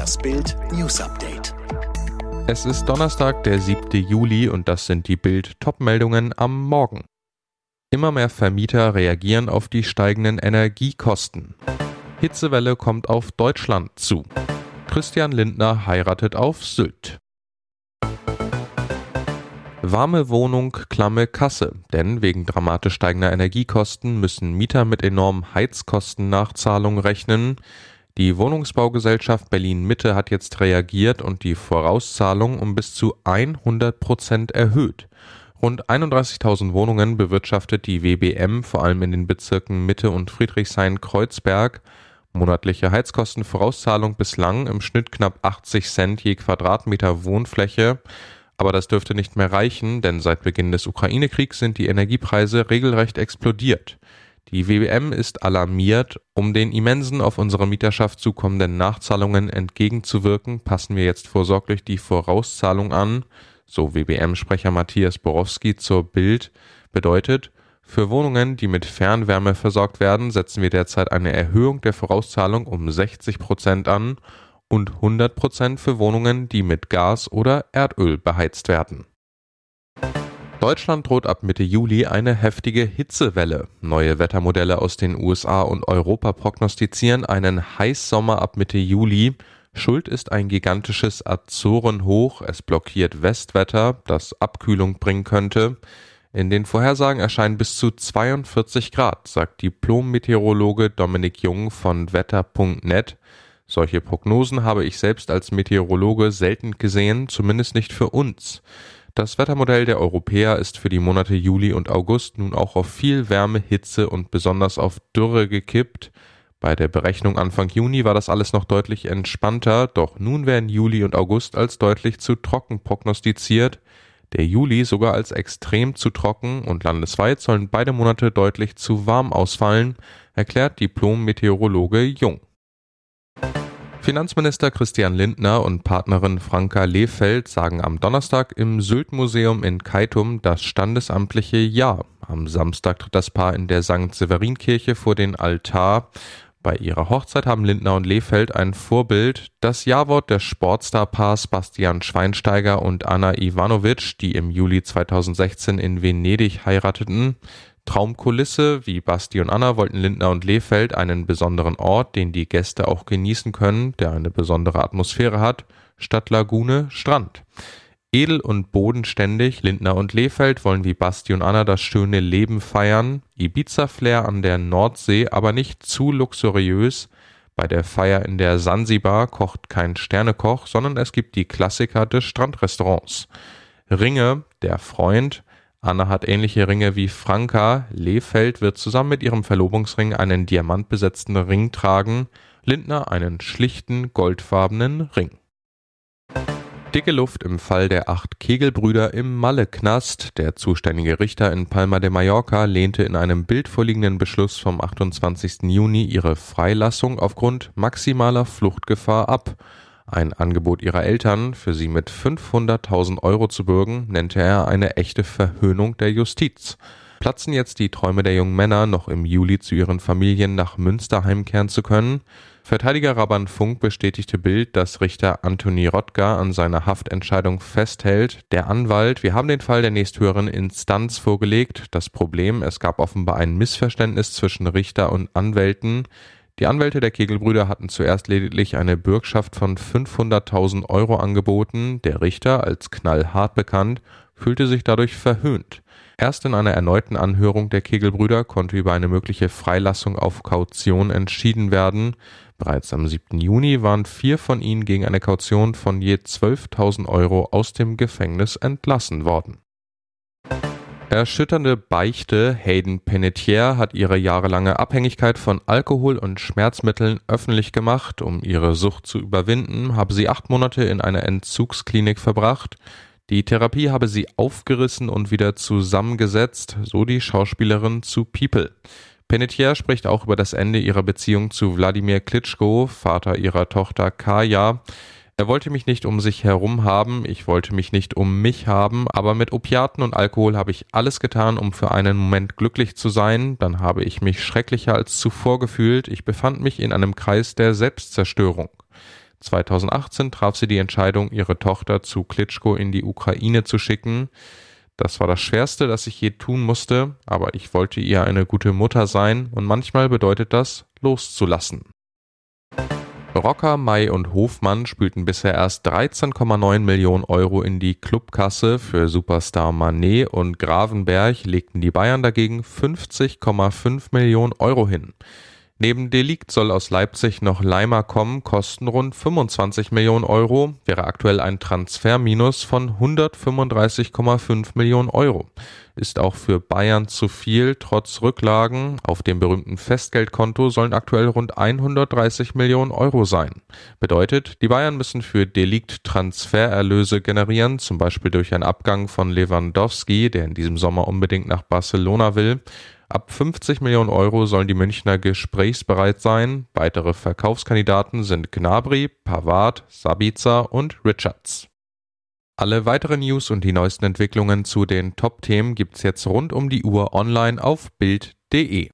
Das Bild News Update. Es ist Donnerstag, der 7. Juli und das sind die Bild Topmeldungen am Morgen. Immer mehr Vermieter reagieren auf die steigenden Energiekosten. Hitzewelle kommt auf Deutschland zu. Christian Lindner heiratet auf Sylt. Warme Wohnung, klamme Kasse, denn wegen dramatisch steigender Energiekosten müssen Mieter mit enormen Heizkostennachzahlungen rechnen. Die Wohnungsbaugesellschaft Berlin Mitte hat jetzt reagiert und die Vorauszahlung um bis zu 100 Prozent erhöht. Rund 31.000 Wohnungen bewirtschaftet die WBM vor allem in den Bezirken Mitte und Friedrichshain-Kreuzberg. Monatliche Heizkostenvorauszahlung bislang im Schnitt knapp 80 Cent je Quadratmeter Wohnfläche. Aber das dürfte nicht mehr reichen, denn seit Beginn des Ukraine-Kriegs sind die Energiepreise regelrecht explodiert. Die WBM ist alarmiert. Um den immensen auf unsere Mieterschaft zukommenden Nachzahlungen entgegenzuwirken, passen wir jetzt vorsorglich die Vorauszahlung an, so WBM-Sprecher Matthias Borowski zur Bild, bedeutet, für Wohnungen, die mit Fernwärme versorgt werden, setzen wir derzeit eine Erhöhung der Vorauszahlung um 60 Prozent an und 100 Prozent für Wohnungen, die mit Gas oder Erdöl beheizt werden. Deutschland droht ab Mitte Juli eine heftige Hitzewelle. Neue Wettermodelle aus den USA und Europa prognostizieren einen Heißsommer ab Mitte Juli. Schuld ist ein gigantisches Azorenhoch. Es blockiert Westwetter, das Abkühlung bringen könnte. In den Vorhersagen erscheinen bis zu 42 Grad, sagt Diplom-Meteorologe Dominik Jung von wetter.net. Solche Prognosen habe ich selbst als Meteorologe selten gesehen, zumindest nicht für uns. Das Wettermodell der Europäer ist für die Monate Juli und August nun auch auf viel Wärme, Hitze und besonders auf Dürre gekippt. Bei der Berechnung Anfang Juni war das alles noch deutlich entspannter, doch nun werden Juli und August als deutlich zu trocken prognostiziert, der Juli sogar als extrem zu trocken und landesweit sollen beide Monate deutlich zu warm ausfallen, erklärt Diplom-Meteorologe Jung. Finanzminister Christian Lindner und Partnerin Franka Lehfeld sagen am Donnerstag im Sylt-Museum in Keitum das standesamtliche Ja. Am Samstag tritt das Paar in der St. Severinkirche vor den Altar. Bei ihrer Hochzeit haben Lindner und Lehfeld ein Vorbild, das Ja-Wort des Sportstar-Paars Bastian Schweinsteiger und Anna Ivanovic, die im Juli 2016 in Venedig heirateten. Traumkulisse wie Basti und Anna wollten Lindner und Lehfeld einen besonderen Ort, den die Gäste auch genießen können, der eine besondere Atmosphäre hat, statt Lagune Strand. Edel und bodenständig, Lindner und Lehfeld wollen wie Basti und Anna das schöne Leben feiern, Ibiza-Flair an der Nordsee, aber nicht zu luxuriös. Bei der Feier in der Sansibar kocht kein Sternekoch, sondern es gibt die Klassiker des Strandrestaurants. Ringe, der Freund, Anna hat ähnliche Ringe wie Franka. Lehfeld wird zusammen mit ihrem Verlobungsring einen diamantbesetzten Ring tragen, Lindner einen schlichten goldfarbenen Ring. Dicke Luft im Fall der acht Kegelbrüder im Malle-Knast. Der zuständige Richter in Palma de Mallorca lehnte in einem bildvorliegenden Beschluss vom 28. Juni ihre Freilassung aufgrund maximaler Fluchtgefahr ab. Ein Angebot ihrer Eltern, für sie mit 500.000 Euro zu bürgen, nannte er eine echte Verhöhnung der Justiz. Platzen jetzt die Träume der jungen Männer, noch im Juli zu ihren Familien nach Münster heimkehren zu können? Verteidiger Rabban Funk bestätigte Bild, dass Richter Anthony Rottger an seiner Haftentscheidung festhält. Der Anwalt, wir haben den Fall der nächsthöheren Instanz vorgelegt. Das Problem, es gab offenbar ein Missverständnis zwischen Richter und Anwälten. Die Anwälte der Kegelbrüder hatten zuerst lediglich eine Bürgschaft von 500.000 Euro angeboten, der Richter, als knallhart bekannt, fühlte sich dadurch verhöhnt. Erst in einer erneuten Anhörung der Kegelbrüder konnte über eine mögliche Freilassung auf Kaution entschieden werden. Bereits am 7. Juni waren vier von ihnen gegen eine Kaution von je 12.000 Euro aus dem Gefängnis entlassen worden Erschütternde Beichte Hayden Panettiere hat ihre jahrelange Abhängigkeit von Alkohol und Schmerzmitteln öffentlich gemacht. Um ihre Sucht zu überwinden, habe sie acht Monate in einer Entzugsklinik verbracht. Die Therapie habe sie aufgerissen und wieder zusammengesetzt, so die Schauspielerin zu People. Panettiere spricht auch über das Ende ihrer Beziehung zu Wladimir Klitschko, Vater ihrer Tochter Kaya. Er wollte mich nicht um sich herum haben, ich wollte mich nicht um mich haben, aber mit Opiaten und Alkohol habe ich alles getan, um für einen Moment glücklich zu sein, dann habe ich mich schrecklicher als zuvor gefühlt, ich befand mich in einem Kreis der Selbstzerstörung. 2018 traf sie die Entscheidung, ihre Tochter zu Klitschko in die Ukraine zu schicken. Das war das Schwerste, das ich je tun musste, aber ich wollte ihr eine gute Mutter sein und manchmal bedeutet das, loszulassen. Rocker, May und Hofmann spülten bisher erst 13,9 Millionen Euro in die Clubkasse. Für Superstar Manet und Gravenberg legten die Bayern dagegen 50,5 Millionen Euro hin. Neben Delikt soll aus Leipzig noch Leimer kommen, kosten rund 25 Millionen Euro, wäre aktuell ein Transferminus von 135,5 Millionen Euro. Ist auch für Bayern zu viel, trotz Rücklagen. Auf dem berühmten Festgeldkonto sollen aktuell rund 130 Millionen Euro sein. Bedeutet, die Bayern müssen für Delikt Transfererlöse generieren, zum Beispiel durch einen Abgang von Lewandowski, der in diesem Sommer unbedingt nach Barcelona will. Ab 50 Millionen Euro sollen die Münchner gesprächsbereit sein. Weitere Verkaufskandidaten sind Gnabry, Pavard, Sabitzer und Richards. Alle weiteren News und die neuesten Entwicklungen zu den Top-Themen gibt's jetzt rund um die Uhr online auf Bild.de.